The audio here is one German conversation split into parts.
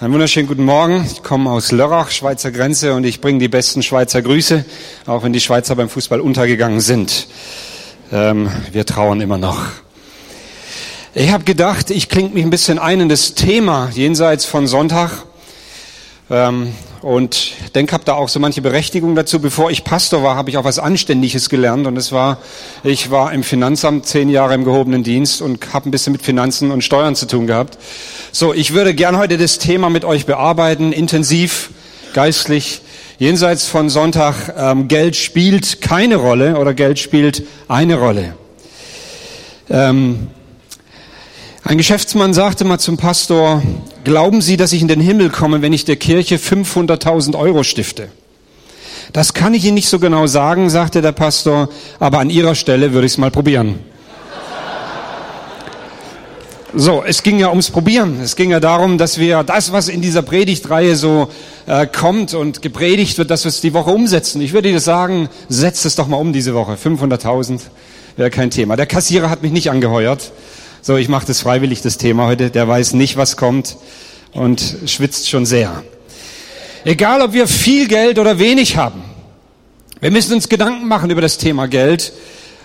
Einen wunderschönen guten Morgen. Ich komme aus Lörrach, Schweizer Grenze, und ich bringe die besten Schweizer Grüße, auch wenn die Schweizer beim Fußball untergegangen sind. Ähm, wir trauern immer noch. Ich habe gedacht, ich klinge mich ein bisschen ein in das Thema jenseits von Sonntag. Ähm, und denke, habe da auch so manche Berechtigung dazu. Bevor ich Pastor war, habe ich auch was Anständiges gelernt. Und es war, ich war im Finanzamt zehn Jahre im gehobenen Dienst und habe ein bisschen mit Finanzen und Steuern zu tun gehabt. So, ich würde gern heute das Thema mit euch bearbeiten, intensiv, geistlich. Jenseits von Sonntag, ähm, Geld spielt keine Rolle oder Geld spielt eine Rolle. Ähm, ein Geschäftsmann sagte mal zum Pastor, glauben Sie, dass ich in den Himmel komme, wenn ich der Kirche 500.000 Euro stifte? Das kann ich Ihnen nicht so genau sagen, sagte der Pastor, aber an Ihrer Stelle würde ich es mal probieren. So, es ging ja ums Probieren. Es ging ja darum, dass wir das, was in dieser Predigtreihe so äh, kommt und gepredigt wird, dass wir es die Woche umsetzen. Ich würde dir sagen, setzt es doch mal um diese Woche. 500.000 wäre kein Thema. Der Kassierer hat mich nicht angeheuert. So, ich mache das freiwillig, das Thema heute. Der weiß nicht, was kommt und schwitzt schon sehr. Egal, ob wir viel Geld oder wenig haben. Wir müssen uns Gedanken machen über das Thema Geld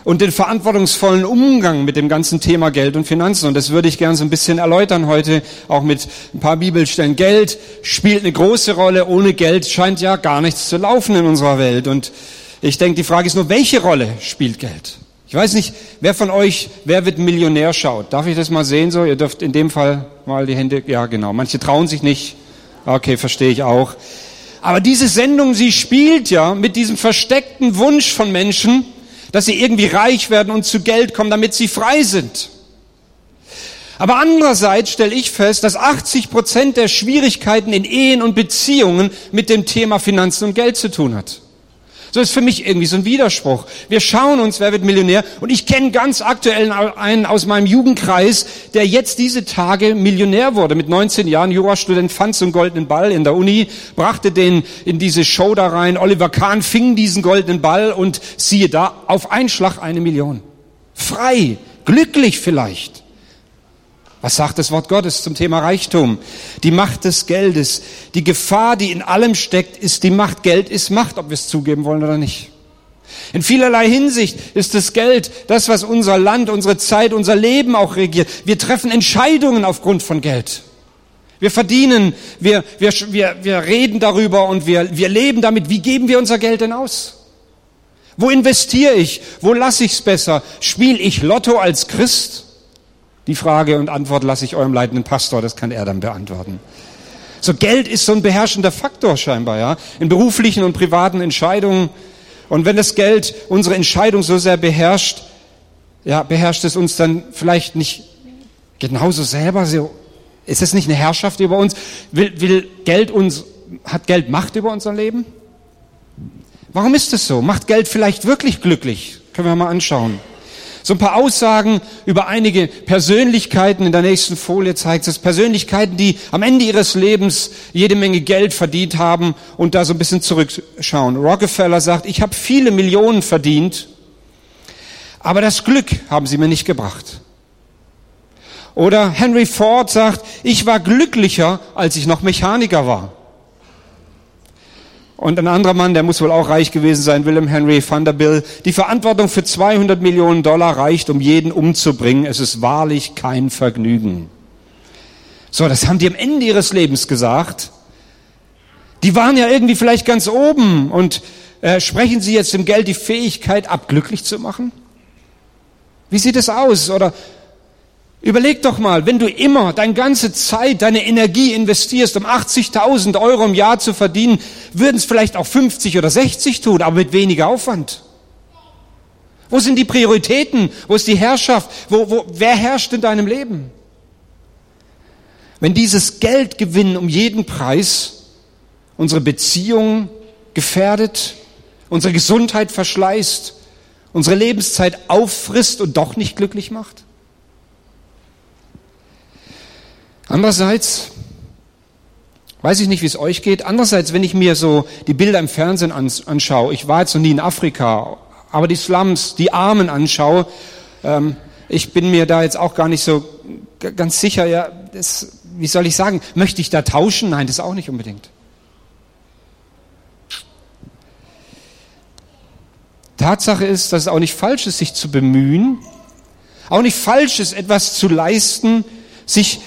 und den verantwortungsvollen Umgang mit dem ganzen Thema Geld und Finanzen. Und das würde ich gerne so ein bisschen erläutern heute, auch mit ein paar Bibelstellen. Geld spielt eine große Rolle. Ohne Geld scheint ja gar nichts zu laufen in unserer Welt. Und ich denke, die Frage ist nur, welche Rolle spielt Geld? Ich weiß nicht, wer von euch, wer wird Millionär schaut. Darf ich das mal sehen so? Ihr dürft in dem Fall mal die Hände, ja genau. Manche trauen sich nicht. Okay, verstehe ich auch. Aber diese Sendung, sie spielt ja mit diesem versteckten Wunsch von Menschen, dass sie irgendwie reich werden und zu Geld kommen, damit sie frei sind. Aber andererseits stelle ich fest, dass 80 Prozent der Schwierigkeiten in Ehen und Beziehungen mit dem Thema Finanzen und Geld zu tun hat. So ist für mich irgendwie so ein Widerspruch. Wir schauen uns, wer wird Millionär? Und ich kenne ganz aktuell einen aus meinem Jugendkreis, der jetzt diese Tage Millionär wurde. Mit 19 Jahren, Jurastudent, fand so einen goldenen Ball in der Uni, brachte den in diese Show da rein. Oliver Kahn fing diesen goldenen Ball und siehe da, auf einen Schlag eine Million. Frei, glücklich vielleicht. Was sagt das Wort Gottes zum Thema Reichtum? Die Macht des Geldes. Die Gefahr, die in allem steckt, ist die Macht. Geld ist Macht, ob wir es zugeben wollen oder nicht. In vielerlei Hinsicht ist das Geld das, was unser Land, unsere Zeit, unser Leben auch regiert. Wir treffen Entscheidungen aufgrund von Geld. Wir verdienen, wir, wir, wir, wir reden darüber und wir, wir leben damit. Wie geben wir unser Geld denn aus? Wo investiere ich? Wo lasse ich es besser? Spiele ich Lotto als Christ? Die Frage und Antwort lasse ich eurem leitenden Pastor, das kann er dann beantworten. So Geld ist so ein beherrschender Faktor scheinbar, ja, in beruflichen und privaten Entscheidungen. Und wenn das Geld unsere Entscheidung so sehr beherrscht, ja, beherrscht es uns dann vielleicht nicht genauso selber? So, ist es nicht eine Herrschaft über uns? Will, will Geld uns, hat Geld Macht über unser Leben? Warum ist es so? Macht Geld vielleicht wirklich glücklich? Können wir mal anschauen. So ein paar Aussagen über einige Persönlichkeiten. In der nächsten Folie zeigt es Persönlichkeiten, die am Ende ihres Lebens jede Menge Geld verdient haben und da so ein bisschen zurückschauen. Rockefeller sagt, ich habe viele Millionen verdient, aber das Glück haben sie mir nicht gebracht. Oder Henry Ford sagt, ich war glücklicher, als ich noch Mechaniker war. Und ein anderer Mann, der muss wohl auch reich gewesen sein, Willem Henry Vanderbilt. Die Verantwortung für 200 Millionen Dollar reicht, um jeden umzubringen. Es ist wahrlich kein Vergnügen. So, das haben die am Ende ihres Lebens gesagt. Die waren ja irgendwie vielleicht ganz oben und äh, sprechen sie jetzt dem Geld die Fähigkeit ab, glücklich zu machen? Wie sieht es aus? Oder Überleg doch mal, wenn du immer deine ganze Zeit, deine Energie investierst, um 80.000 Euro im Jahr zu verdienen, würden es vielleicht auch 50 oder 60 tun, aber mit weniger Aufwand. Wo sind die Prioritäten? Wo ist die Herrschaft? Wo, wo, wer herrscht in deinem Leben? Wenn dieses Geld gewinnen um jeden Preis unsere Beziehung gefährdet, unsere Gesundheit verschleißt, unsere Lebenszeit auffrisst und doch nicht glücklich macht? Andererseits, weiß ich nicht, wie es euch geht, andererseits, wenn ich mir so die Bilder im Fernsehen anschaue, ich war jetzt noch nie in Afrika, aber die Slums, die Armen anschaue, ähm, ich bin mir da jetzt auch gar nicht so ganz sicher, ja, das, wie soll ich sagen, möchte ich da tauschen? Nein, das auch nicht unbedingt. Tatsache ist, dass es auch nicht falsch ist, sich zu bemühen, auch nicht falsch ist, etwas zu leisten, sich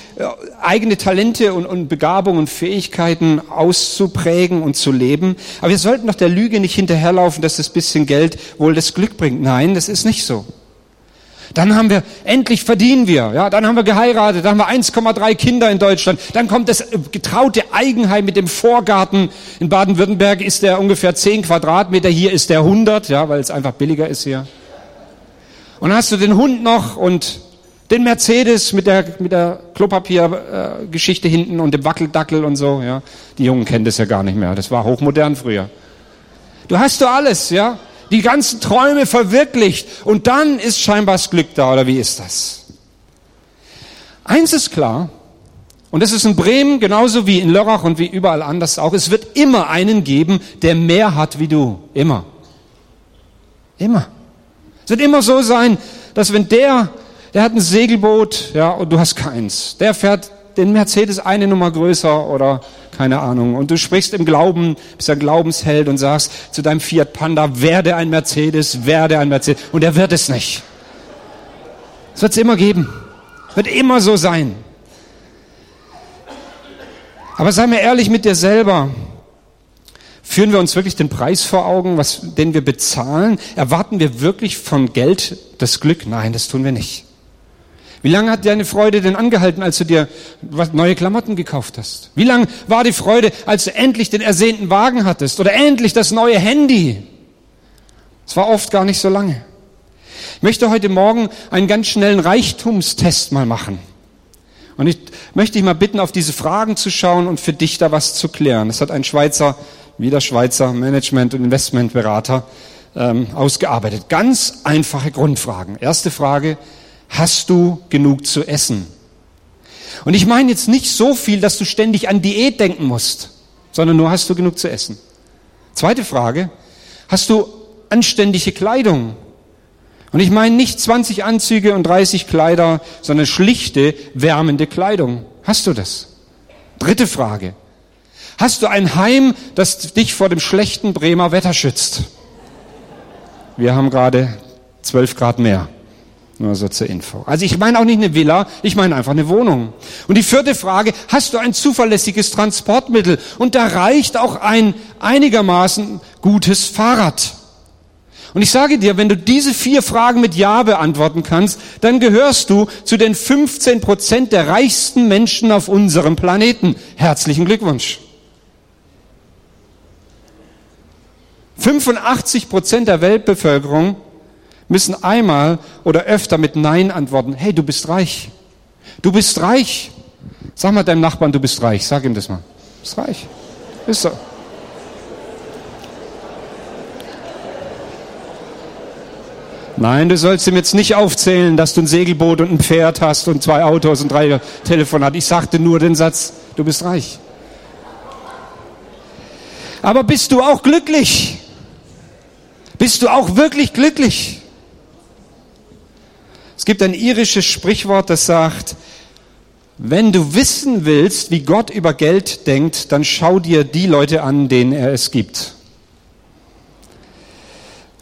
eigene Talente und, und Begabungen und Fähigkeiten auszuprägen und zu leben. Aber wir sollten doch der Lüge nicht hinterherlaufen, dass das bisschen Geld wohl das Glück bringt. Nein, das ist nicht so. Dann haben wir, endlich verdienen wir, ja, dann haben wir geheiratet, dann haben wir 1,3 Kinder in Deutschland, dann kommt das äh, getraute Eigenheim mit dem Vorgarten. In Baden-Württemberg ist der ungefähr 10 Quadratmeter, hier ist der 100, ja, weil es einfach billiger ist hier. Und dann hast du den Hund noch und den Mercedes mit der, mit der Klopapiergeschichte äh, hinten und dem Wackeldackel und so, ja. Die Jungen kennen das ja gar nicht mehr. Das war hochmodern früher. Du hast du alles, ja die ganzen Träume verwirklicht und dann ist scheinbar das Glück da, oder wie ist das? Eins ist klar, und das ist in Bremen genauso wie in Lörrach und wie überall anders auch, es wird immer einen geben, der mehr hat wie du. Immer. Immer. Es wird immer so sein, dass wenn der, der hat ein Segelboot, ja, und du hast keins, der fährt den Mercedes eine Nummer größer oder keine Ahnung. Und du sprichst im Glauben, bist ein Glaubensheld und sagst zu deinem Fiat Panda, werde ein Mercedes, werde ein Mercedes. Und er wird es nicht. Es wird es immer geben. Wird immer so sein. Aber sei mir ehrlich mit dir selber. Führen wir uns wirklich den Preis vor Augen, was, den wir bezahlen? Erwarten wir wirklich von Geld das Glück? Nein, das tun wir nicht. Wie lange hat deine Freude denn angehalten, als du dir neue Klamotten gekauft hast? Wie lange war die Freude, als du endlich den ersehnten Wagen hattest oder endlich das neue Handy? Es war oft gar nicht so lange. Ich möchte heute Morgen einen ganz schnellen Reichtumstest mal machen. Und ich möchte dich mal bitten, auf diese Fragen zu schauen und für dich da was zu klären. Das hat ein Schweizer, wieder Schweizer Management- und Investmentberater ähm, ausgearbeitet. Ganz einfache Grundfragen. Erste Frage, hast du genug zu essen? Und ich meine jetzt nicht so viel, dass du ständig an Diät denken musst, sondern nur hast du genug zu essen. Zweite Frage, hast du anständige Kleidung? Und ich meine nicht 20 Anzüge und 30 Kleider, sondern schlichte, wärmende Kleidung. Hast du das? Dritte Frage. Hast du ein Heim, das dich vor dem schlechten Bremer Wetter schützt? Wir haben gerade 12 Grad mehr. Nur so zur Info. Also ich meine auch nicht eine Villa, ich meine einfach eine Wohnung. Und die vierte Frage, hast du ein zuverlässiges Transportmittel? Und da reicht auch ein einigermaßen gutes Fahrrad. Und ich sage dir, wenn du diese vier Fragen mit Ja beantworten kannst, dann gehörst du zu den 15 Prozent der reichsten Menschen auf unserem Planeten. Herzlichen Glückwunsch. 85 Prozent der Weltbevölkerung müssen einmal oder öfter mit Nein antworten. Hey, du bist reich. Du bist reich. Sag mal deinem Nachbarn, du bist reich. Sag ihm das mal. Du bist reich. Ist so. Nein, du sollst ihm jetzt nicht aufzählen, dass du ein Segelboot und ein Pferd hast und zwei Autos und drei Telefonate. Ich sagte nur den Satz, du bist reich. Aber bist du auch glücklich? Bist du auch wirklich glücklich? Es gibt ein irisches Sprichwort, das sagt, wenn du wissen willst, wie Gott über Geld denkt, dann schau dir die Leute an, denen er es gibt.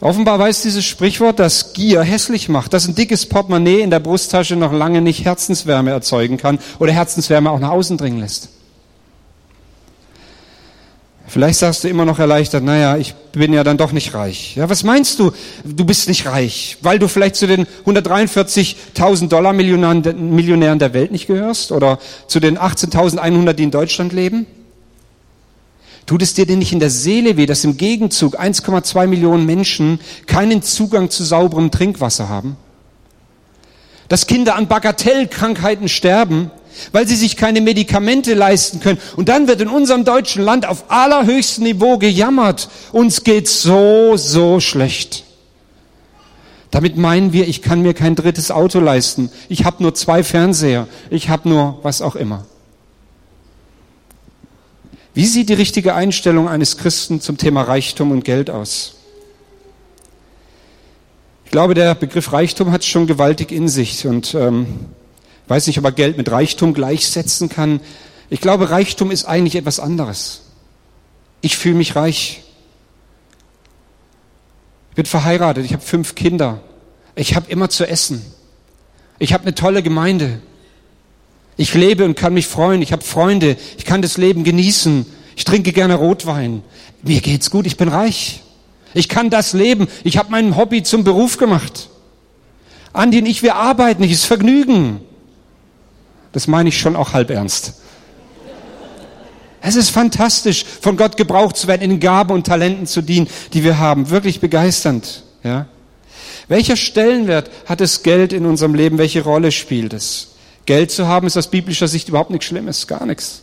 Offenbar weiß dieses Sprichwort, dass Gier hässlich macht, dass ein dickes Portemonnaie in der Brusttasche noch lange nicht Herzenswärme erzeugen kann oder Herzenswärme auch nach außen dringen lässt. Vielleicht sagst du immer noch erleichtert, naja, ich bin ja dann doch nicht reich. Ja, was meinst du? Du bist nicht reich, weil du vielleicht zu den 143.000 Dollar Millionären der Welt nicht gehörst oder zu den 18.100, die in Deutschland leben? Tut es dir denn nicht in der Seele weh, dass im Gegenzug 1,2 Millionen Menschen keinen Zugang zu sauberem Trinkwasser haben? Dass Kinder an Bagatellkrankheiten sterben? Weil sie sich keine Medikamente leisten können. Und dann wird in unserem deutschen Land auf allerhöchstem Niveau gejammert. Uns geht's so, so schlecht. Damit meinen wir, ich kann mir kein drittes Auto leisten. Ich habe nur zwei Fernseher. Ich habe nur was auch immer. Wie sieht die richtige Einstellung eines Christen zum Thema Reichtum und Geld aus? Ich glaube, der Begriff Reichtum hat schon gewaltig in sich und ähm, Weiß nicht, ob er Geld mit Reichtum gleichsetzen kann. Ich glaube, Reichtum ist eigentlich etwas anderes. Ich fühle mich reich. Ich bin verheiratet, ich habe fünf Kinder. Ich habe immer zu essen. Ich habe eine tolle Gemeinde. Ich lebe und kann mich freuen. Ich habe Freunde. Ich kann das Leben genießen. Ich trinke gerne Rotwein. Mir geht's gut. Ich bin reich. Ich kann das leben. Ich habe mein Hobby zum Beruf gemacht. Andi und ich, wir arbeiten. Ich ist Vergnügen. Das meine ich schon auch halb ernst. Es ist fantastisch, von Gott gebraucht zu werden, in den Gaben und Talenten zu dienen, die wir haben. Wirklich begeisternd. Ja? Welcher Stellenwert hat das Geld in unserem Leben? Welche Rolle spielt es? Geld zu haben ist aus biblischer Sicht überhaupt nichts Schlimmes, gar nichts.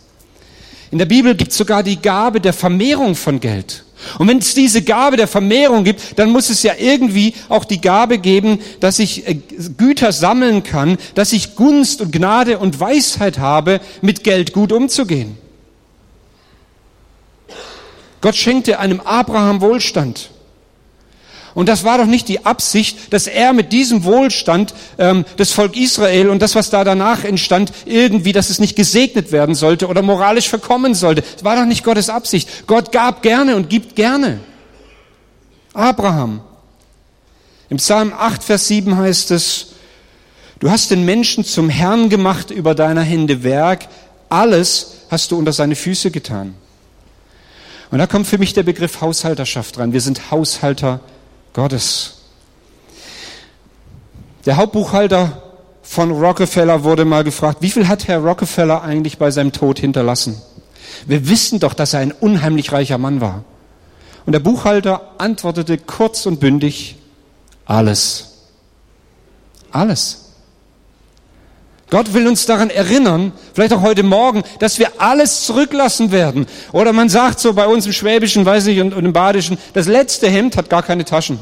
In der Bibel gibt es sogar die Gabe der Vermehrung von Geld. Und wenn es diese Gabe der Vermehrung gibt, dann muss es ja irgendwie auch die Gabe geben, dass ich äh, Güter sammeln kann, dass ich Gunst und Gnade und Weisheit habe, mit Geld gut umzugehen. Gott schenkte einem Abraham Wohlstand. Und das war doch nicht die Absicht, dass er mit diesem Wohlstand ähm, das Volk Israel und das, was da danach entstand, irgendwie, dass es nicht gesegnet werden sollte oder moralisch verkommen sollte. Das war doch nicht Gottes Absicht. Gott gab gerne und gibt gerne. Abraham. Im Psalm 8, Vers 7 heißt es, du hast den Menschen zum Herrn gemacht über deiner Hände Werk, alles hast du unter seine Füße getan. Und da kommt für mich der Begriff Haushalterschaft rein. Wir sind Haushalter Gottes. Der Hauptbuchhalter von Rockefeller wurde mal gefragt, wie viel hat Herr Rockefeller eigentlich bei seinem Tod hinterlassen? Wir wissen doch, dass er ein unheimlich reicher Mann war. Und der Buchhalter antwortete kurz und bündig, alles. Alles. Gott will uns daran erinnern, vielleicht auch heute Morgen, dass wir alles zurücklassen werden. Oder man sagt so bei uns im Schwäbischen, weiß nicht, und, und im Badischen, das letzte Hemd hat gar keine Taschen.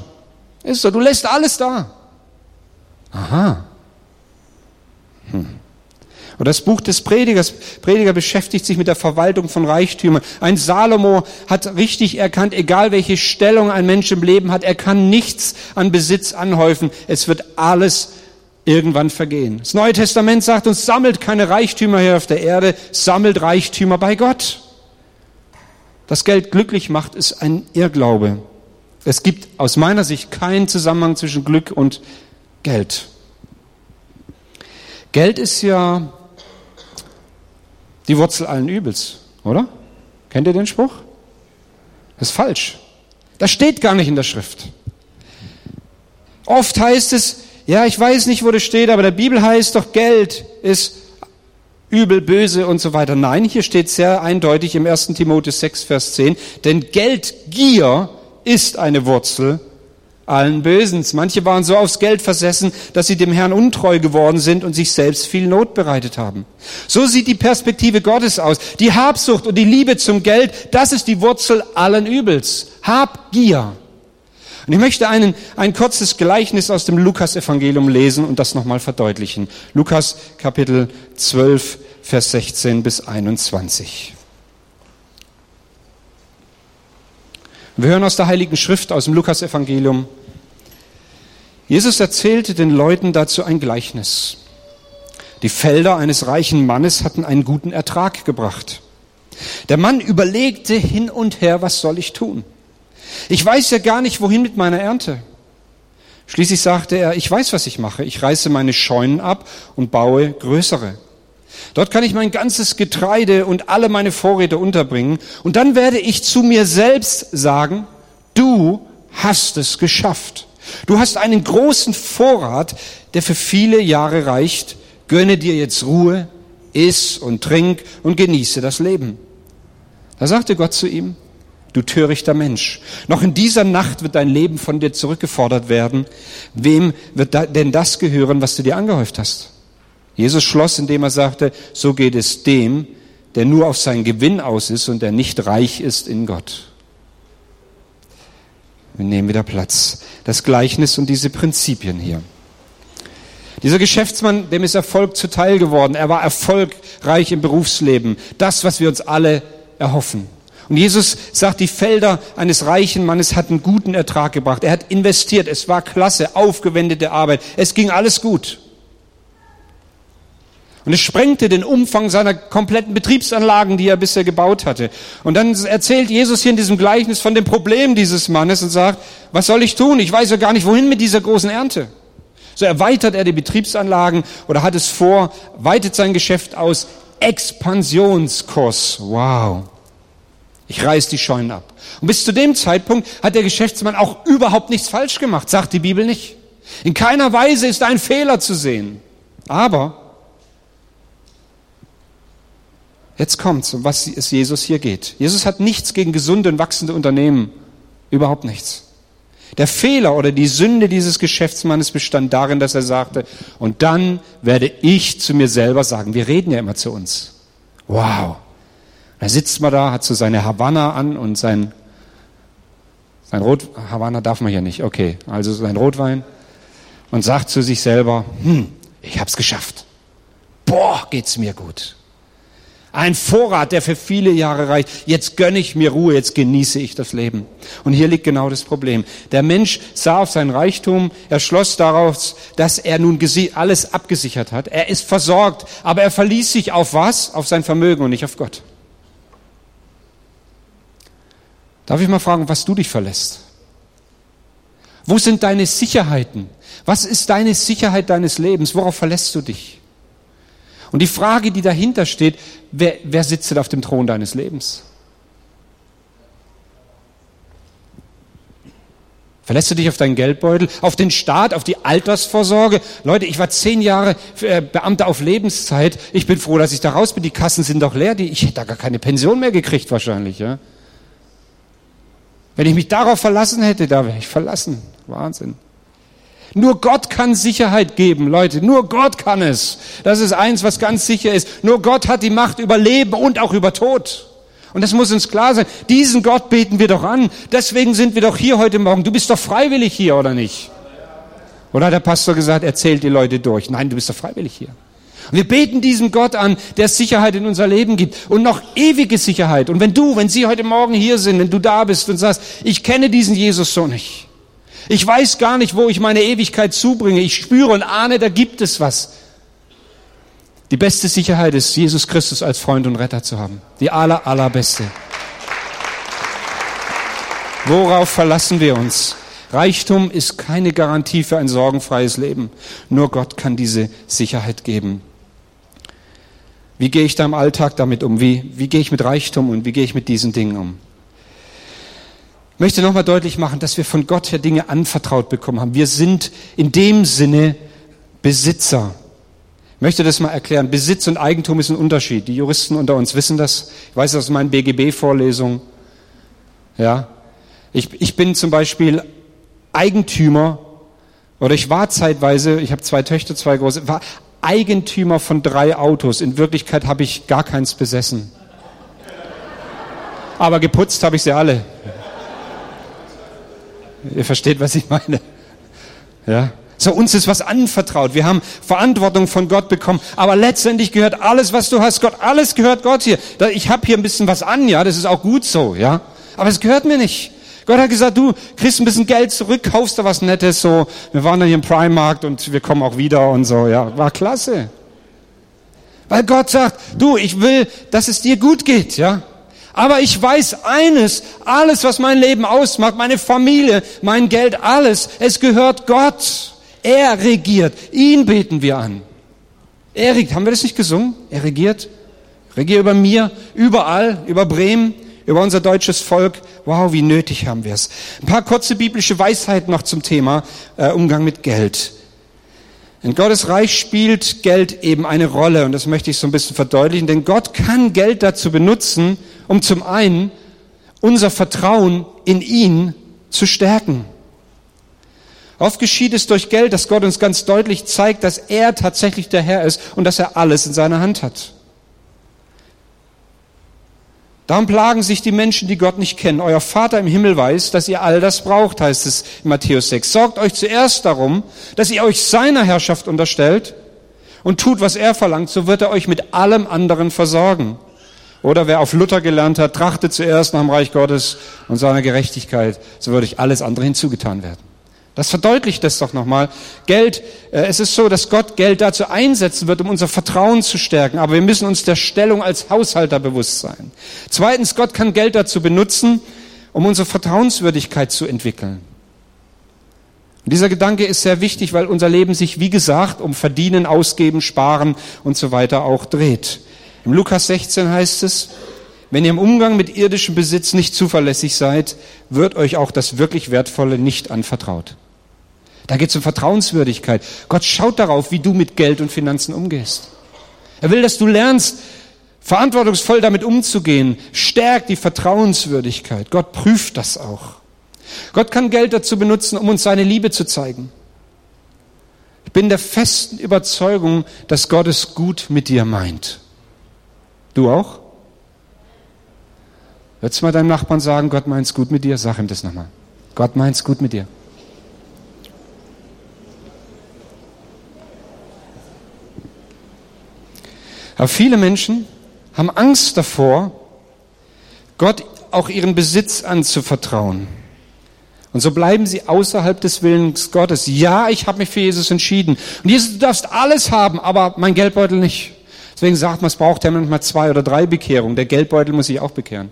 Ist so, du lässt alles da. Aha. Hm. Und das Buch des Predigers, Prediger beschäftigt sich mit der Verwaltung von Reichtümern. Ein Salomo hat richtig erkannt, egal welche Stellung ein Mensch im Leben hat, er kann nichts an Besitz anhäufen. Es wird alles irgendwann vergehen. Das Neue Testament sagt uns, sammelt keine Reichtümer hier auf der Erde, sammelt Reichtümer bei Gott. Das Geld glücklich macht, ist ein Irrglaube. Es gibt aus meiner Sicht keinen Zusammenhang zwischen Glück und Geld. Geld ist ja die Wurzel allen Übels, oder? Kennt ihr den Spruch? Das ist falsch. Das steht gar nicht in der Schrift. Oft heißt es, ja, ich weiß nicht, wo das steht, aber der Bibel heißt doch, Geld ist übel, böse und so weiter. Nein, hier steht sehr eindeutig im 1. Timotheus 6, Vers 10, denn Geldgier ist eine Wurzel allen Bösens. Manche waren so aufs Geld versessen, dass sie dem Herrn untreu geworden sind und sich selbst viel Not bereitet haben. So sieht die Perspektive Gottes aus. Die Habsucht und die Liebe zum Geld, das ist die Wurzel allen Übels. Habgier. Und ich möchte einen, ein kurzes Gleichnis aus dem Lukas-Evangelium lesen und das nochmal verdeutlichen. Lukas Kapitel 12, Vers 16 bis 21. Wir hören aus der Heiligen Schrift, aus dem Lukas-Evangelium. Jesus erzählte den Leuten dazu ein Gleichnis. Die Felder eines reichen Mannes hatten einen guten Ertrag gebracht. Der Mann überlegte hin und her, was soll ich tun? Ich weiß ja gar nicht, wohin mit meiner Ernte. Schließlich sagte er, ich weiß, was ich mache. Ich reiße meine Scheunen ab und baue größere. Dort kann ich mein ganzes Getreide und alle meine Vorräte unterbringen. Und dann werde ich zu mir selbst sagen, du hast es geschafft. Du hast einen großen Vorrat, der für viele Jahre reicht. Gönne dir jetzt Ruhe, iss und trink und genieße das Leben. Da sagte Gott zu ihm, du törichter Mensch. Noch in dieser Nacht wird dein Leben von dir zurückgefordert werden. Wem wird denn das gehören, was du dir angehäuft hast? Jesus schloss, indem er sagte, so geht es dem, der nur auf seinen Gewinn aus ist und der nicht reich ist in Gott. Wir nehmen wieder Platz. Das Gleichnis und diese Prinzipien hier. Dieser Geschäftsmann, dem ist Erfolg zuteil geworden. Er war erfolgreich im Berufsleben. Das, was wir uns alle erhoffen. Und Jesus sagt, die Felder eines reichen Mannes hatten guten Ertrag gebracht. Er hat investiert. Es war klasse, aufgewendete Arbeit. Es ging alles gut. Und es sprengte den Umfang seiner kompletten Betriebsanlagen, die er bisher gebaut hatte. Und dann erzählt Jesus hier in diesem Gleichnis von dem Problem dieses Mannes und sagt, was soll ich tun? Ich weiß ja gar nicht, wohin mit dieser großen Ernte. So erweitert er die Betriebsanlagen oder hat es vor, weitet sein Geschäft aus. Expansionskurs. Wow. Ich reiß die Scheunen ab. Und bis zu dem Zeitpunkt hat der Geschäftsmann auch überhaupt nichts falsch gemacht, sagt die Bibel nicht. In keiner Weise ist ein Fehler zu sehen. Aber Jetzt kommt's, um was es Jesus hier geht. Jesus hat nichts gegen gesunde und wachsende Unternehmen. Überhaupt nichts. Der Fehler oder die Sünde dieses Geschäftsmannes bestand darin, dass er sagte, und dann werde ich zu mir selber sagen, wir reden ja immer zu uns. Wow. Da sitzt man da, hat so seine Havanna an und sein, sein Rot, Havanna darf man ja nicht, okay, also sein Rotwein und sagt zu sich selber, hm, ich hab's geschafft. Boah, geht's mir gut. Ein Vorrat, der für viele Jahre reicht. Jetzt gönne ich mir Ruhe, jetzt genieße ich das Leben. Und hier liegt genau das Problem. Der Mensch sah auf sein Reichtum, er schloss daraus, dass er nun alles abgesichert hat. Er ist versorgt, aber er verließ sich auf was? Auf sein Vermögen und nicht auf Gott. Darf ich mal fragen, was du dich verlässt? Wo sind deine Sicherheiten? Was ist deine Sicherheit deines Lebens? Worauf verlässt du dich? Und die Frage, die dahinter steht, wer, wer sitzt denn auf dem Thron deines Lebens? Verlässt du dich auf deinen Geldbeutel, auf den Staat, auf die Altersvorsorge? Leute, ich war zehn Jahre äh, Beamter auf Lebenszeit. Ich bin froh, dass ich da raus bin. Die Kassen sind doch leer. Ich hätte da gar keine Pension mehr gekriegt wahrscheinlich. Ja? Wenn ich mich darauf verlassen hätte, da wäre ich verlassen. Wahnsinn. Nur Gott kann Sicherheit geben, Leute. Nur Gott kann es. Das ist eins, was ganz sicher ist. Nur Gott hat die Macht über Leben und auch über Tod. Und das muss uns klar sein. Diesen Gott beten wir doch an. Deswegen sind wir doch hier heute Morgen. Du bist doch freiwillig hier, oder nicht? Oder hat der Pastor gesagt, erzählt die Leute durch? Nein, du bist doch freiwillig hier. Und wir beten diesen Gott an, der Sicherheit in unser Leben gibt und noch ewige Sicherheit. Und wenn du, wenn Sie heute Morgen hier sind, wenn du da bist und sagst, ich kenne diesen Jesus so nicht, ich weiß gar nicht, wo ich meine Ewigkeit zubringe. Ich spüre und ahne, da gibt es was. Die beste Sicherheit ist, Jesus Christus als Freund und Retter zu haben. Die aller, allerbeste. Worauf verlassen wir uns? Reichtum ist keine Garantie für ein sorgenfreies Leben. Nur Gott kann diese Sicherheit geben. Wie gehe ich da im Alltag damit um? Wie, wie gehe ich mit Reichtum und wie gehe ich mit diesen Dingen um? Ich möchte nochmal deutlich machen, dass wir von Gott her Dinge anvertraut bekommen haben. Wir sind in dem Sinne Besitzer. Ich möchte das mal erklären. Besitz und Eigentum ist ein Unterschied. Die Juristen unter uns wissen das. Ich weiß das aus meinen BGB-Vorlesungen. Ja. Ich, ich bin zum Beispiel Eigentümer oder ich war zeitweise, ich habe zwei Töchter, zwei große, war Eigentümer von drei Autos. In Wirklichkeit habe ich gar keins besessen. Aber geputzt habe ich sie alle. Ihr versteht, was ich meine. Ja. So, uns ist was anvertraut. Wir haben Verantwortung von Gott bekommen. Aber letztendlich gehört alles, was du hast, Gott. Alles gehört Gott hier. Ich habe hier ein bisschen was an, ja. Das ist auch gut so, ja. Aber es gehört mir nicht. Gott hat gesagt, du kriegst ein bisschen Geld zurück, kaufst da was Nettes, so. Wir waren dann hier im Primarkt und wir kommen auch wieder und so, ja. War klasse. Weil Gott sagt, du, ich will, dass es dir gut geht, ja. Aber ich weiß eines, alles, was mein Leben ausmacht, meine Familie, mein Geld, alles, es gehört Gott. Er regiert. Ihn beten wir an. Er regiert. Haben wir das nicht gesungen? Er regiert. Regiert über mir, überall, über Bremen, über unser deutsches Volk. Wow, wie nötig haben wir es. Ein paar kurze biblische Weisheiten noch zum Thema äh, Umgang mit Geld. In Gottes Reich spielt Geld eben eine Rolle und das möchte ich so ein bisschen verdeutlichen, denn Gott kann Geld dazu benutzen, um zum einen unser Vertrauen in ihn zu stärken. Oft geschieht es durch Geld, dass Gott uns ganz deutlich zeigt, dass er tatsächlich der Herr ist und dass er alles in seiner Hand hat. Darum plagen sich die Menschen, die Gott nicht kennen. Euer Vater im Himmel weiß, dass ihr all das braucht, heißt es in Matthäus 6. Sorgt euch zuerst darum, dass ihr euch seiner Herrschaft unterstellt und tut, was er verlangt, so wird er euch mit allem anderen versorgen. Oder wer auf Luther gelernt hat, trachtet zuerst nach dem Reich Gottes und seiner Gerechtigkeit, so würde euch alles andere hinzugetan werden. Das verdeutlicht das doch nochmal. Geld, äh, es ist so, dass Gott Geld dazu einsetzen wird, um unser Vertrauen zu stärken. Aber wir müssen uns der Stellung als Haushalter bewusst sein. Zweitens, Gott kann Geld dazu benutzen, um unsere Vertrauenswürdigkeit zu entwickeln. Und dieser Gedanke ist sehr wichtig, weil unser Leben sich, wie gesagt, um Verdienen, Ausgeben, Sparen und so weiter auch dreht. Im Lukas 16 heißt es, wenn ihr im Umgang mit irdischem Besitz nicht zuverlässig seid, wird euch auch das wirklich Wertvolle nicht anvertraut. Da geht es um Vertrauenswürdigkeit. Gott schaut darauf, wie du mit Geld und Finanzen umgehst. Er will, dass du lernst, verantwortungsvoll damit umzugehen. Stärkt die Vertrauenswürdigkeit. Gott prüft das auch. Gott kann Geld dazu benutzen, um uns seine Liebe zu zeigen. Ich bin der festen Überzeugung, dass Gott es gut mit dir meint. Du auch? Würdest du mal deinem Nachbarn sagen, Gott meint's gut mit dir? Sag ihm das nochmal. Gott meint's gut mit dir. Aber viele Menschen haben Angst davor, Gott auch ihren Besitz anzuvertrauen. Und so bleiben sie außerhalb des Willens Gottes. Ja, ich habe mich für Jesus entschieden. Und Jesus, du darfst alles haben, aber mein Geldbeutel nicht. Deswegen sagt man, es braucht ja manchmal zwei oder drei Bekehrungen. Der Geldbeutel muss sich auch bekehren.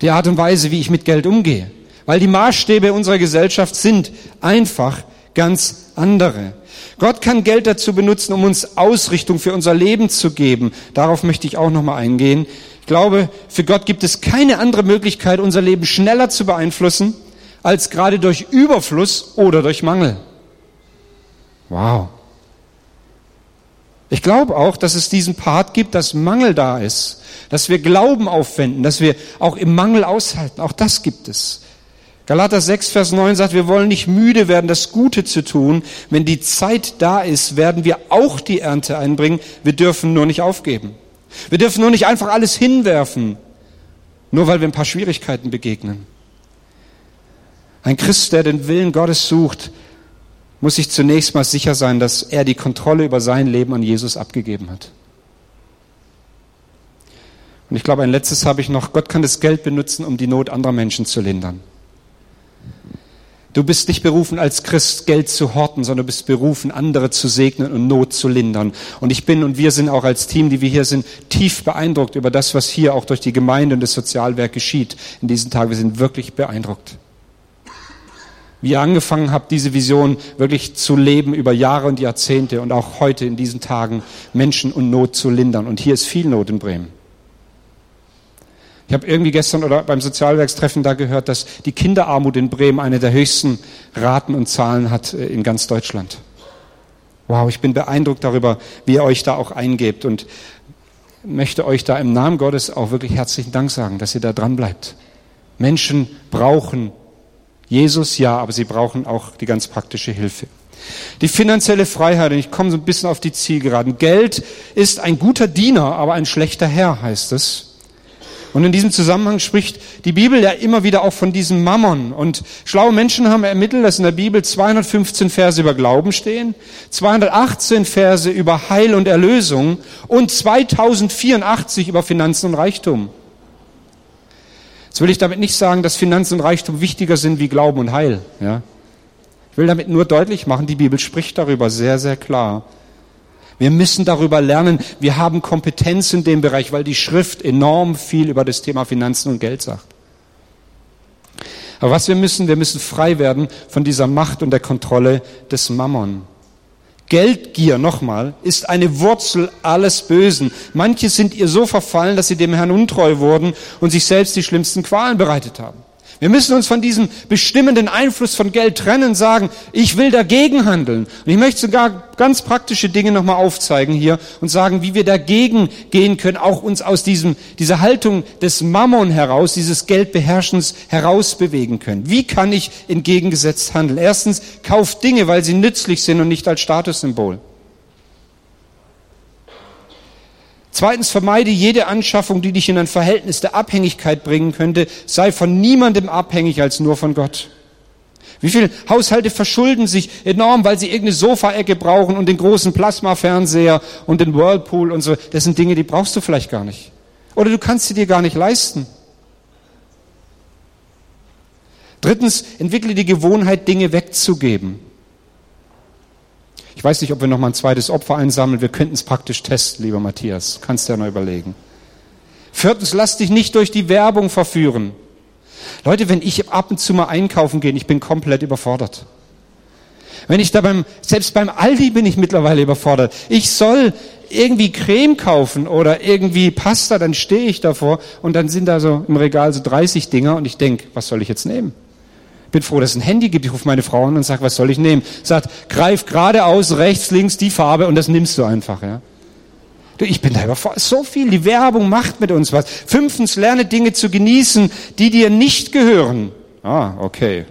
Die Art und Weise, wie ich mit Geld umgehe. Weil die Maßstäbe unserer Gesellschaft sind einfach ganz andere. Gott kann Geld dazu benutzen, um uns Ausrichtung für unser Leben zu geben. Darauf möchte ich auch nochmal eingehen. Ich glaube, für Gott gibt es keine andere Möglichkeit, unser Leben schneller zu beeinflussen, als gerade durch Überfluss oder durch Mangel. Wow. Ich glaube auch, dass es diesen Part gibt, dass Mangel da ist, dass wir Glauben aufwenden, dass wir auch im Mangel aushalten. Auch das gibt es. Galater 6, Vers 9 sagt, wir wollen nicht müde werden, das Gute zu tun. Wenn die Zeit da ist, werden wir auch die Ernte einbringen. Wir dürfen nur nicht aufgeben. Wir dürfen nur nicht einfach alles hinwerfen, nur weil wir ein paar Schwierigkeiten begegnen. Ein Christ, der den Willen Gottes sucht, muss sich zunächst mal sicher sein, dass er die Kontrolle über sein Leben an Jesus abgegeben hat. Und ich glaube, ein letztes habe ich noch. Gott kann das Geld benutzen, um die Not anderer Menschen zu lindern. Du bist nicht berufen, als Christ Geld zu horten, sondern du bist berufen, andere zu segnen und Not zu lindern. Und ich bin und wir sind auch als Team, die wir hier sind, tief beeindruckt über das, was hier auch durch die Gemeinde und das Sozialwerk geschieht in diesen Tagen. Wir sind wirklich beeindruckt. Wie ihr angefangen habt, diese Vision wirklich zu leben über Jahre und Jahrzehnte und auch heute in diesen Tagen Menschen und Not zu lindern. Und hier ist viel Not in Bremen. Ich habe irgendwie gestern oder beim Sozialwerkstreffen da gehört, dass die Kinderarmut in Bremen eine der höchsten Raten und Zahlen hat äh, in ganz Deutschland. Wow, ich bin beeindruckt darüber, wie ihr euch da auch eingebt und möchte euch da im Namen Gottes auch wirklich herzlichen Dank sagen, dass ihr da dran bleibt. Menschen brauchen Jesus, ja, aber sie brauchen auch die ganz praktische Hilfe. Die finanzielle Freiheit, und ich komme so ein bisschen auf die Zielgeraden. Geld ist ein guter Diener, aber ein schlechter Herr, heißt es. Und in diesem Zusammenhang spricht die Bibel ja immer wieder auch von diesem Mammon. Und schlaue Menschen haben ermittelt, dass in der Bibel 215 Verse über Glauben stehen, 218 Verse über Heil und Erlösung und 2084 über Finanzen und Reichtum. Jetzt will ich damit nicht sagen, dass Finanzen und Reichtum wichtiger sind wie Glauben und Heil. Ja? Ich will damit nur deutlich machen, die Bibel spricht darüber sehr, sehr klar. Wir müssen darüber lernen. Wir haben Kompetenz in dem Bereich, weil die Schrift enorm viel über das Thema Finanzen und Geld sagt. Aber was wir müssen, wir müssen frei werden von dieser Macht und der Kontrolle des Mammon. Geldgier, nochmal, ist eine Wurzel alles Bösen. Manche sind ihr so verfallen, dass sie dem Herrn untreu wurden und sich selbst die schlimmsten Qualen bereitet haben. Wir müssen uns von diesem bestimmenden Einfluss von Geld trennen, sagen, ich will dagegen handeln. Und ich möchte sogar ganz praktische Dinge nochmal aufzeigen hier und sagen, wie wir dagegen gehen können, auch uns aus diesem, dieser Haltung des Mammon heraus, dieses Geldbeherrschens herausbewegen können. Wie kann ich entgegengesetzt handeln? Erstens, kauf Dinge, weil sie nützlich sind und nicht als Statussymbol. Zweitens, vermeide jede Anschaffung, die dich in ein Verhältnis der Abhängigkeit bringen könnte. Sei von niemandem abhängig als nur von Gott. Wie viele Haushalte verschulden sich enorm, weil sie irgendeine Sofaecke brauchen und den großen Plasmafernseher und den Whirlpool und so. Das sind Dinge, die brauchst du vielleicht gar nicht. Oder du kannst sie dir gar nicht leisten. Drittens, entwickle die Gewohnheit, Dinge wegzugeben. Ich weiß nicht, ob wir noch mal ein zweites Opfer einsammeln. Wir könnten es praktisch testen, lieber Matthias. Kannst du ja noch überlegen. Viertens, lass dich nicht durch die Werbung verführen. Leute, wenn ich ab und zu mal einkaufen gehe, ich bin komplett überfordert. Wenn ich da beim, selbst beim Aldi bin ich mittlerweile überfordert. Ich soll irgendwie Creme kaufen oder irgendwie Pasta, dann stehe ich davor und dann sind da so im Regal so 30 Dinger und ich denke, was soll ich jetzt nehmen? Bin froh, dass es ein Handy gibt. Ich rufe meine Frau an und sage, was soll ich nehmen? Sagt, greif geradeaus, rechts, links die Farbe und das nimmst du einfach. Ja. Du, ich bin da überfordert. So viel, die Werbung macht mit uns was. Fünftens, lerne Dinge zu genießen, die dir nicht gehören. Ah, okay.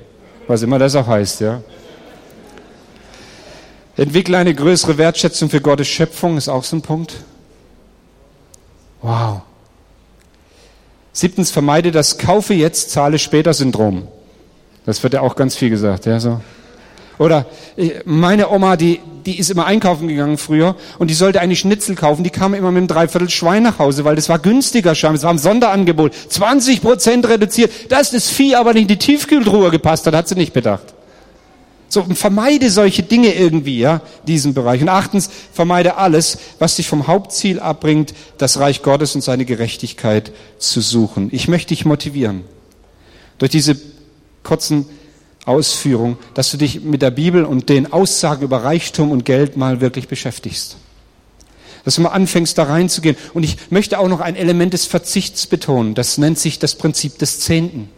Was immer das auch heißt, ja. Entwickle eine größere Wertschätzung für Gottes Schöpfung, ist auch so ein Punkt. Wow. Siebtens, vermeide das Kaufe jetzt, zahle später Syndrom. Das wird ja auch ganz viel gesagt, ja, so. Oder meine Oma, die, die ist immer einkaufen gegangen früher und die sollte eigentlich Schnitzel kaufen. Die kam immer mit einem Dreiviertel Schwein nach Hause, weil das war günstiger scheinbar. Es war ein Sonderangebot. 20 Prozent reduziert. Dass das Vieh aber nicht in die Tiefkühltruhe gepasst hat, hat sie nicht bedacht. So, vermeide solche Dinge irgendwie, ja, diesen Bereich. Und achtens, vermeide alles, was dich vom Hauptziel abbringt, das Reich Gottes und seine Gerechtigkeit zu suchen. Ich möchte dich motivieren. Durch diese kurzen Ausführung, dass du dich mit der Bibel und den Aussagen über Reichtum und Geld mal wirklich beschäftigst. Dass du mal anfängst, da reinzugehen. Und ich möchte auch noch ein Element des Verzichts betonen. Das nennt sich das Prinzip des Zehnten.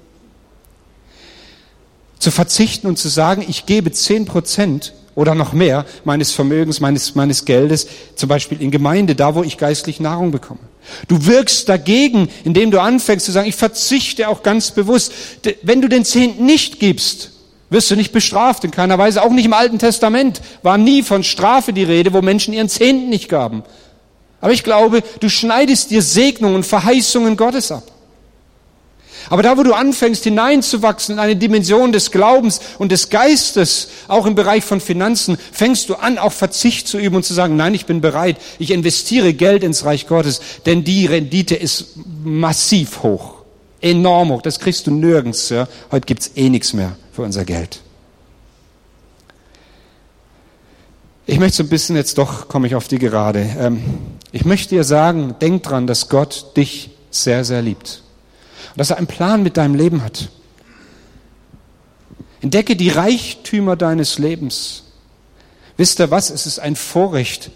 Zu verzichten und zu sagen, ich gebe zehn Prozent oder noch mehr meines Vermögens, meines, meines Geldes, zum Beispiel in Gemeinde, da wo ich geistlich Nahrung bekomme. Du wirkst dagegen, indem du anfängst zu sagen, ich verzichte auch ganz bewusst. Wenn du den Zehnten nicht gibst, wirst du nicht bestraft, in keiner Weise. Auch nicht im Alten Testament war nie von Strafe die Rede, wo Menschen ihren Zehnten nicht gaben. Aber ich glaube, du schneidest dir Segnungen und Verheißungen Gottes ab. Aber da, wo du anfängst hineinzuwachsen in eine Dimension des Glaubens und des Geistes, auch im Bereich von Finanzen, fängst du an, auch Verzicht zu üben und zu sagen, nein, ich bin bereit, ich investiere Geld ins Reich Gottes, denn die Rendite ist massiv hoch, enorm hoch, das kriegst du nirgends. Ja? Heute gibt's eh nichts mehr für unser Geld. Ich möchte so ein bisschen jetzt doch, komme ich auf die Gerade. Ähm, ich möchte dir sagen, denk dran, dass Gott dich sehr, sehr liebt und dass er einen Plan mit deinem Leben hat. Entdecke die Reichtümer deines Lebens. Wisst ihr was? Es ist ein Vorrecht,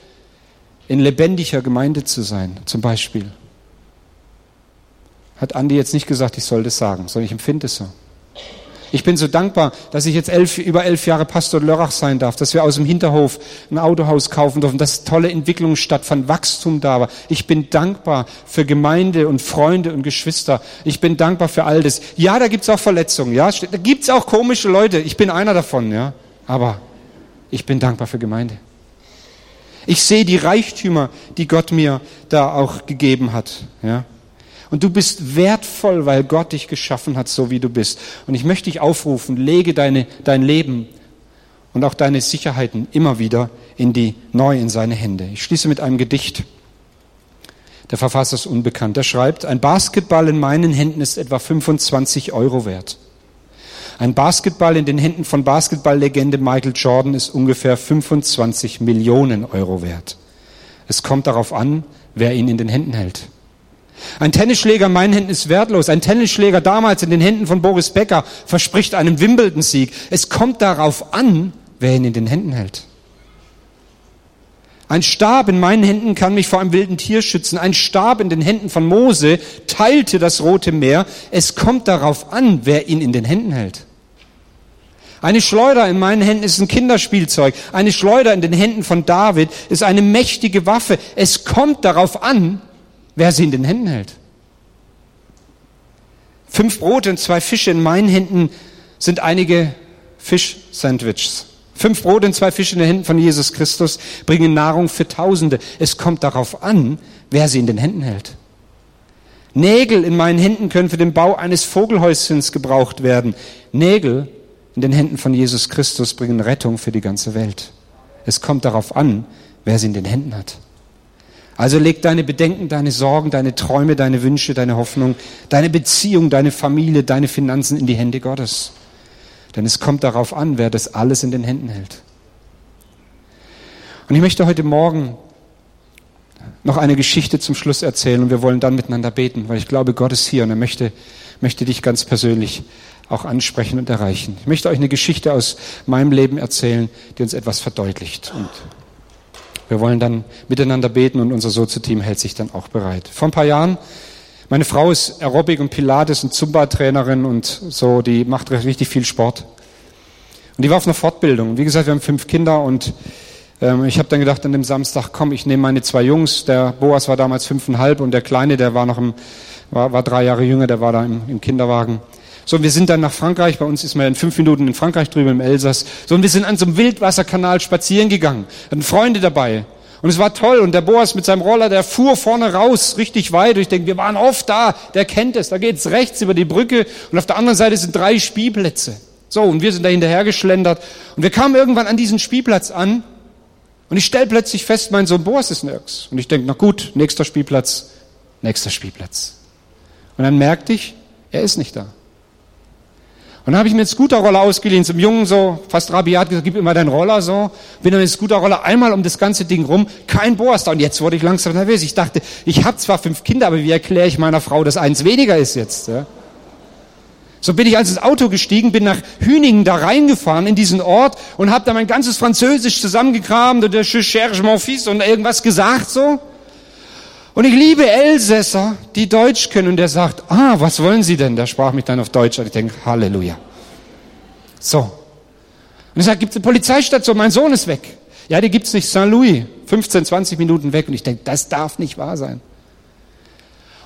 in lebendiger Gemeinde zu sein, zum Beispiel. Hat Andi jetzt nicht gesagt, ich soll das sagen, sondern ich empfinde es so. Ich bin so dankbar, dass ich jetzt elf, über elf Jahre Pastor Lörrach sein darf, dass wir aus dem Hinterhof ein Autohaus kaufen dürfen, dass tolle Entwicklungen stattfanden, Wachstum da war. Ich bin dankbar für Gemeinde und Freunde und Geschwister. Ich bin dankbar für all das. Ja, da gibt's auch Verletzungen, ja, da gibt's auch komische Leute. Ich bin einer davon, ja. Aber ich bin dankbar für Gemeinde. Ich sehe die Reichtümer, die Gott mir da auch gegeben hat, ja. Und du bist wertvoll, weil Gott dich geschaffen hat, so wie du bist. Und ich möchte dich aufrufen, lege deine, dein Leben und auch deine Sicherheiten immer wieder in die, neu in seine Hände. Ich schließe mit einem Gedicht. Der Verfasser ist unbekannt. Er schreibt, ein Basketball in meinen Händen ist etwa 25 Euro wert. Ein Basketball in den Händen von Basketballlegende Michael Jordan ist ungefähr 25 Millionen Euro wert. Es kommt darauf an, wer ihn in den Händen hält. Ein Tennisschläger in meinen Händen ist wertlos. Ein Tennisschläger damals in den Händen von Boris Becker verspricht einen Wimbledon-Sieg. Es kommt darauf an, wer ihn in den Händen hält. Ein Stab in meinen Händen kann mich vor einem wilden Tier schützen. Ein Stab in den Händen von Mose teilte das Rote Meer. Es kommt darauf an, wer ihn in den Händen hält. Eine Schleuder in meinen Händen ist ein Kinderspielzeug. Eine Schleuder in den Händen von David ist eine mächtige Waffe. Es kommt darauf an, wer sie in den Händen hält. Fünf Brote und zwei Fische in meinen Händen sind einige Fisch-Sandwiches. Fünf Brote und zwei Fische in den Händen von Jesus Christus bringen Nahrung für Tausende. Es kommt darauf an, wer sie in den Händen hält. Nägel in meinen Händen können für den Bau eines Vogelhäuschens gebraucht werden. Nägel in den Händen von Jesus Christus bringen Rettung für die ganze Welt. Es kommt darauf an, wer sie in den Händen hat. Also leg deine Bedenken, deine Sorgen, deine Träume, deine Wünsche, deine Hoffnung, deine Beziehung, deine Familie, deine Finanzen in die Hände Gottes. Denn es kommt darauf an, wer das alles in den Händen hält. Und ich möchte heute Morgen noch eine Geschichte zum Schluss erzählen und wir wollen dann miteinander beten, weil ich glaube, Gott ist hier und er möchte, möchte dich ganz persönlich auch ansprechen und erreichen. Ich möchte euch eine Geschichte aus meinem Leben erzählen, die uns etwas verdeutlicht. Und wir wollen dann miteinander beten und unser Sozo-Team hält sich dann auch bereit. Vor ein paar Jahren, meine Frau ist Aerobic und Pilates und Zumba-Trainerin und so, die macht richtig viel Sport. Und die war auf einer Fortbildung. Wie gesagt, wir haben fünf Kinder und ähm, ich habe dann gedacht an dem Samstag, komm, ich nehme meine zwei Jungs. Der Boas war damals fünfeinhalb und der Kleine, der war noch im, war, war drei Jahre jünger, der war da im, im Kinderwagen. So, wir sind dann nach Frankreich. Bei uns ist man in fünf Minuten in Frankreich drüben im Elsass. So, und wir sind an so einem Wildwasserkanal spazieren gegangen. Hatten Freunde dabei. Und es war toll. Und der Boas mit seinem Roller, der fuhr vorne raus, richtig weit. Und ich denke, wir waren oft da. Der kennt es. Da geht's rechts über die Brücke. Und auf der anderen Seite sind drei Spielplätze. So, und wir sind da hinterher geschlendert. Und wir kamen irgendwann an diesen Spielplatz an. Und ich stelle plötzlich fest, mein Sohn Boas ist nirgends. Und ich denke, na gut, nächster Spielplatz, nächster Spielplatz. Und dann merkte ich, er ist nicht da. Und dann habe ich mir einen Scooterroller ausgeliehen, zum Jungen so, fast rabiat gesagt, gib mal deinen Roller so. Bin dann mit dem Scooterroller einmal um das ganze Ding rum, kein da. Und jetzt wurde ich langsam nervös. Ich dachte, ich habe zwar fünf Kinder, aber wie erkläre ich meiner Frau, dass eins weniger ist jetzt? Ja? So bin ich also ins Auto gestiegen, bin nach Hüningen da reingefahren in diesen Ort und habe da mein ganzes Französisch zusammengekramt und der cherche mon fils und irgendwas gesagt so. Und ich liebe Elsässer, die Deutsch können. Und der sagt, ah, was wollen Sie denn? Der sprach mich dann auf Deutsch. Und ich denke, Halleluja. So. Und ich sage, gibt es eine Polizeistation? Mein Sohn ist weg. Ja, die gibt's nicht. St. Louis. 15, 20 Minuten weg. Und ich denke, das darf nicht wahr sein.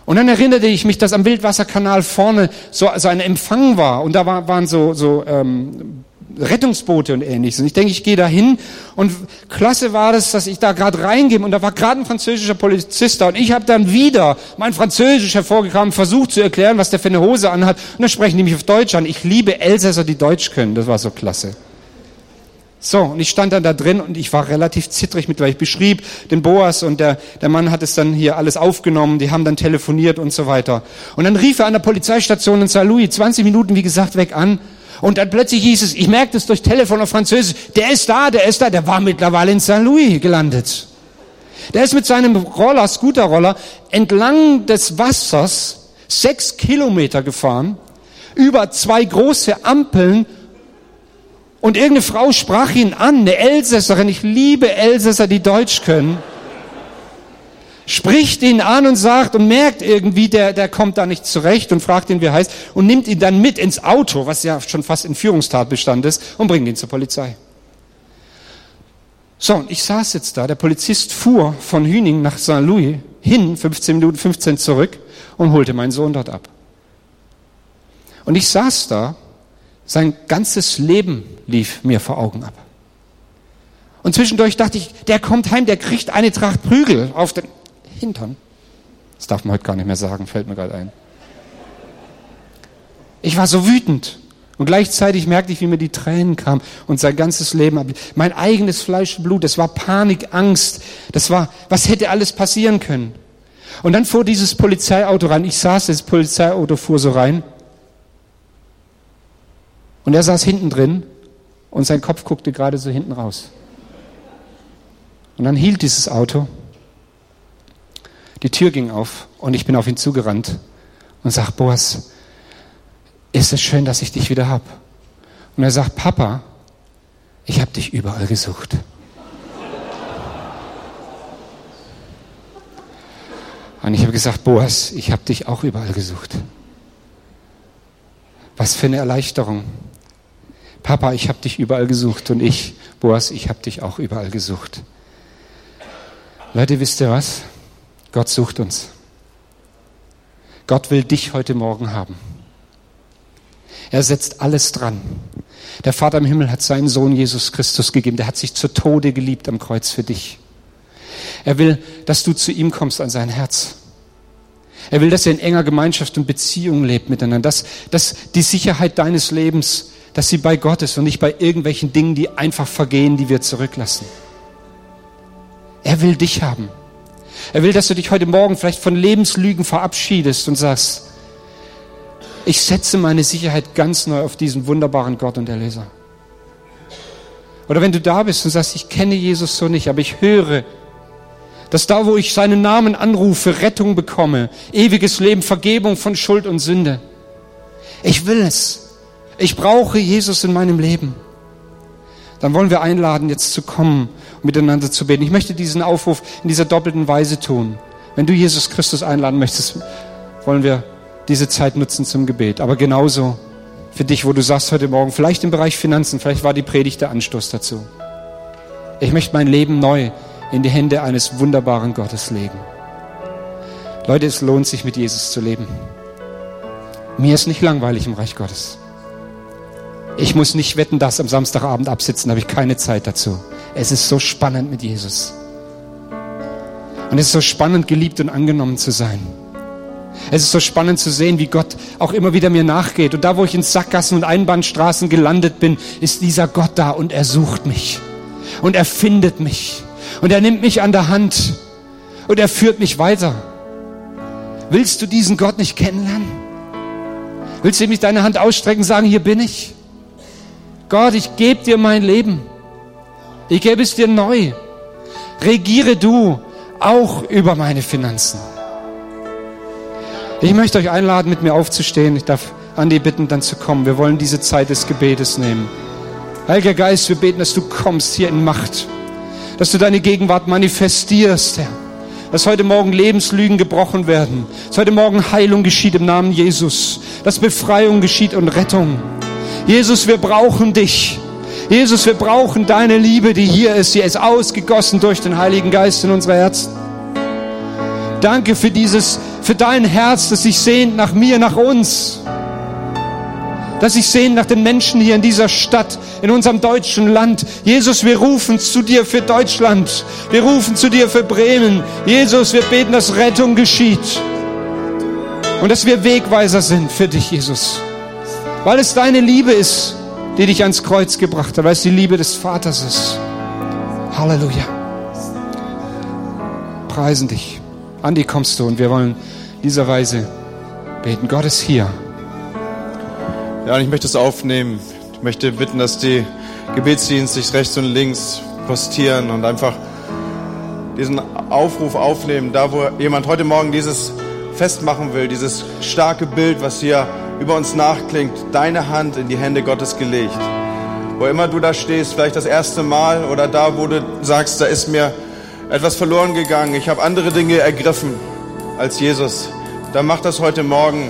Und dann erinnerte ich mich, dass am Wildwasserkanal vorne so, so ein Empfang war und da war, waren so, so ähm, Rettungsboote und ähnliches. Und ich denke, ich gehe da hin und klasse war das, dass ich da gerade reingehe und da war gerade ein französischer Polizist da und ich habe dann wieder mein Französisch hervorgekramt, versucht zu erklären, was der für eine Hose anhat und dann sprechen die mich auf Deutsch an. Ich liebe Elsässer, die Deutsch können. Das war so klasse. So, und ich stand dann da drin und ich war relativ zittrig mit, weil ich beschrieb den Boas und der, der Mann hat es dann hier alles aufgenommen, die haben dann telefoniert und so weiter. Und dann rief er an der Polizeistation in St. Louis, 20 Minuten, wie gesagt, weg an. Und dann plötzlich hieß es, ich merkte es durch Telefon auf Französisch, der ist da, der ist da, der war mittlerweile in St. Louis gelandet. Der ist mit seinem Roller, Scooterroller, entlang des Wassers sechs Kilometer gefahren, über zwei große Ampeln und irgendeine Frau sprach ihn an, eine Elsässerin, ich liebe Elsässer, die Deutsch können, spricht ihn an und sagt und merkt irgendwie, der, der kommt da nicht zurecht und fragt ihn, wie er heißt, und nimmt ihn dann mit ins Auto, was ja schon fast in Führungstatbestand ist, und bringt ihn zur Polizei. So, und ich saß jetzt da, der Polizist fuhr von Hüning nach St. Louis hin, 15 Minuten 15 zurück und holte meinen Sohn dort ab. Und ich saß da sein ganzes Leben lief mir vor Augen ab. Und zwischendurch dachte ich, der kommt heim, der kriegt eine Tracht Prügel auf den Hintern. Das darf man heute gar nicht mehr sagen, fällt mir gerade ein. Ich war so wütend. Und gleichzeitig merkte ich, wie mir die Tränen kamen und sein ganzes Leben ab. Mein eigenes Fleisch und Blut, das war Panik, Angst. Das war, was hätte alles passieren können? Und dann fuhr dieses Polizeiauto rein. Ich saß, das Polizeiauto fuhr so rein. Und er saß hinten drin und sein Kopf guckte gerade so hinten raus. Und dann hielt dieses Auto. Die Tür ging auf und ich bin auf ihn zugerannt und sag, Boas, ist es schön, dass ich dich wieder hab. Und er sagt, Papa, ich habe dich überall gesucht. Und ich habe gesagt, Boas, ich habe dich auch überall gesucht. Was für eine Erleichterung. Papa, ich habe dich überall gesucht und ich, Boas, ich habe dich auch überall gesucht. Leute, wisst ihr was? Gott sucht uns. Gott will dich heute Morgen haben. Er setzt alles dran. Der Vater im Himmel hat seinen Sohn Jesus Christus gegeben. Der hat sich zu Tode geliebt am Kreuz für dich. Er will, dass du zu ihm kommst an sein Herz. Er will, dass ihr in enger Gemeinschaft und Beziehung lebt miteinander. Dass, dass die Sicherheit deines Lebens dass sie bei Gott ist und nicht bei irgendwelchen Dingen, die einfach vergehen, die wir zurücklassen. Er will dich haben. Er will, dass du dich heute Morgen vielleicht von Lebenslügen verabschiedest und sagst, Ich setze meine Sicherheit ganz neu auf diesen wunderbaren Gott und Erlöser. Oder wenn du da bist und sagst, ich kenne Jesus so nicht, aber ich höre, dass da, wo ich seinen Namen anrufe, Rettung bekomme, ewiges Leben, Vergebung von Schuld und Sünde. Ich will es. Ich brauche Jesus in meinem Leben. Dann wollen wir einladen, jetzt zu kommen und miteinander zu beten. Ich möchte diesen Aufruf in dieser doppelten Weise tun. Wenn du Jesus Christus einladen möchtest, wollen wir diese Zeit nutzen zum Gebet. Aber genauso für dich, wo du sagst heute Morgen, vielleicht im Bereich Finanzen, vielleicht war die Predigt der Anstoß dazu. Ich möchte mein Leben neu in die Hände eines wunderbaren Gottes legen. Leute, es lohnt sich mit Jesus zu leben. Mir ist nicht langweilig im Reich Gottes. Ich muss nicht wetten, dass am Samstagabend absitzen, habe ich keine Zeit dazu. Es ist so spannend mit Jesus. Und es ist so spannend, geliebt und angenommen zu sein. Es ist so spannend zu sehen, wie Gott auch immer wieder mir nachgeht. Und da, wo ich in Sackgassen und Einbahnstraßen gelandet bin, ist dieser Gott da und er sucht mich. Und er findet mich. Und er nimmt mich an der Hand und er führt mich weiter. Willst du diesen Gott nicht kennenlernen? Willst du ihm nicht deine Hand ausstrecken und sagen, hier bin ich? Gott, ich gebe dir mein Leben. Ich gebe es dir neu. Regiere du auch über meine Finanzen. Ich möchte euch einladen, mit mir aufzustehen. Ich darf Andi bitten, dann zu kommen. Wir wollen diese Zeit des Gebetes nehmen. Heiliger Geist, wir beten, dass du kommst hier in Macht dass du deine Gegenwart manifestierst, Herr. Dass heute Morgen Lebenslügen gebrochen werden. Dass heute Morgen Heilung geschieht im Namen Jesus. Dass Befreiung geschieht und Rettung. Jesus, wir brauchen dich. Jesus, wir brauchen deine Liebe, die hier ist. Sie ist ausgegossen durch den Heiligen Geist in unsere Herzen. Danke für dieses, für dein Herz, das sich sehnt nach mir, nach uns dass ich sehne nach den Menschen hier in dieser Stadt, in unserem deutschen Land. Jesus, wir rufen zu dir für Deutschland. Wir rufen zu dir für Bremen. Jesus, wir beten, dass Rettung geschieht. Und dass wir Wegweiser sind für dich, Jesus. Weil es deine Liebe ist, die dich ans Kreuz gebracht hat, weil es die Liebe des Vaters ist. Halleluja. Preisen dich. Andi, kommst du und wir wollen dieser Weise beten. Gott ist hier. Ja, und ich möchte es aufnehmen. Ich möchte bitten, dass die Gebetsdienste sich rechts und links postieren und einfach diesen Aufruf aufnehmen, da wo jemand heute Morgen dieses festmachen will, dieses starke Bild, was hier über uns nachklingt, deine Hand in die Hände Gottes gelegt. Wo immer du da stehst, vielleicht das erste Mal oder da, wo du sagst, da ist mir etwas verloren gegangen, ich habe andere Dinge ergriffen als Jesus, dann mach das heute Morgen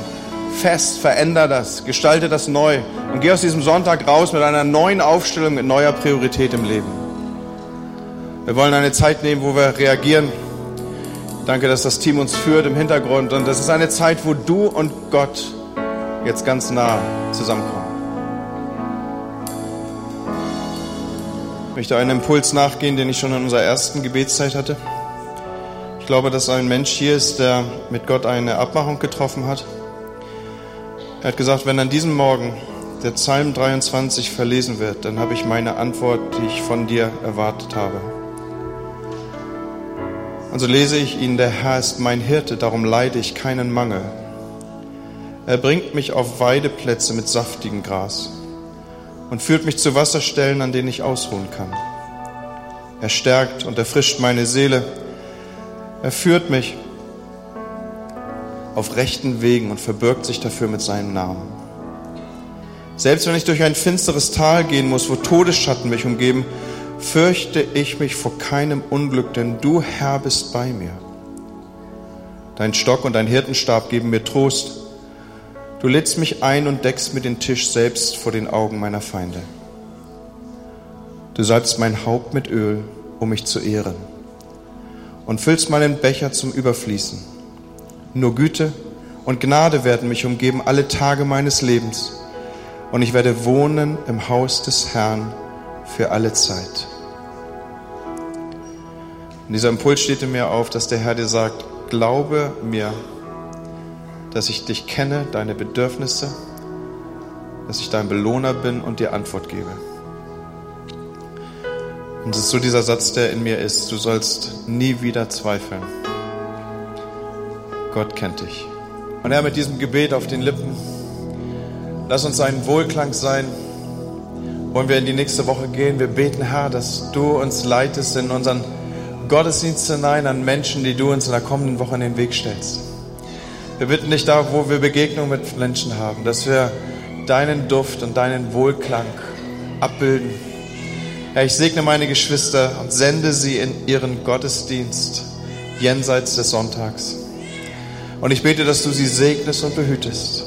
fest, veränder das, gestalte das neu und geh aus diesem Sonntag raus mit einer neuen Aufstellung, mit neuer Priorität im Leben. Wir wollen eine Zeit nehmen, wo wir reagieren. Danke, dass das Team uns führt im Hintergrund und das ist eine Zeit, wo du und Gott jetzt ganz nah zusammenkommen. Ich möchte einen Impuls nachgehen, den ich schon in unserer ersten Gebetszeit hatte. Ich glaube, dass ein Mensch hier ist, der mit Gott eine Abmachung getroffen hat. Er hat gesagt, wenn an diesem Morgen der Psalm 23 verlesen wird, dann habe ich meine Antwort, die ich von dir erwartet habe. Also lese ich ihn, der Herr ist mein Hirte, darum leide ich keinen Mangel. Er bringt mich auf Weideplätze mit saftigem Gras und führt mich zu Wasserstellen, an denen ich ausruhen kann. Er stärkt und erfrischt meine Seele. Er führt mich auf rechten Wegen und verbirgt sich dafür mit seinem Namen. Selbst wenn ich durch ein finsteres Tal gehen muss, wo Todesschatten mich umgeben, fürchte ich mich vor keinem Unglück, denn du Herr bist bei mir. Dein Stock und dein Hirtenstab geben mir Trost. Du lädst mich ein und deckst mir den Tisch selbst vor den Augen meiner Feinde. Du salbst mein Haupt mit Öl, um mich zu ehren, und füllst meinen Becher zum Überfließen. Nur Güte und Gnade werden mich umgeben alle Tage meines Lebens. Und ich werde wohnen im Haus des Herrn für alle Zeit. Und dieser Impuls steht in mir auf, dass der Herr dir sagt, glaube mir, dass ich dich kenne, deine Bedürfnisse, dass ich dein Belohner bin und dir Antwort gebe. Und es ist so dieser Satz, der in mir ist, du sollst nie wieder zweifeln. Gott kennt dich. Und Herr, mit diesem Gebet auf den Lippen Lass uns ein Wohlklang sein. Wollen wir in die nächste Woche gehen? Wir beten, Herr, dass du uns leitest in unseren Gottesdienst hinein an Menschen, die du uns in der kommenden Woche in den Weg stellst. Wir bitten dich da, wo wir Begegnungen mit Menschen haben, dass wir deinen Duft und deinen Wohlklang abbilden. Herr, ich segne meine Geschwister und sende sie in ihren Gottesdienst jenseits des Sonntags. Und ich bete, dass du sie segnest und behütest,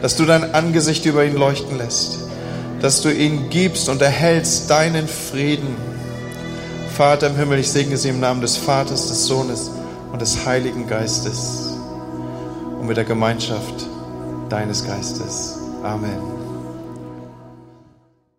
dass du dein Angesicht über ihn leuchten lässt, dass du ihnen gibst und erhältst deinen Frieden. Vater im Himmel, ich segne sie im Namen des Vaters, des Sohnes und des Heiligen Geistes mit der Gemeinschaft deines Geistes. Amen.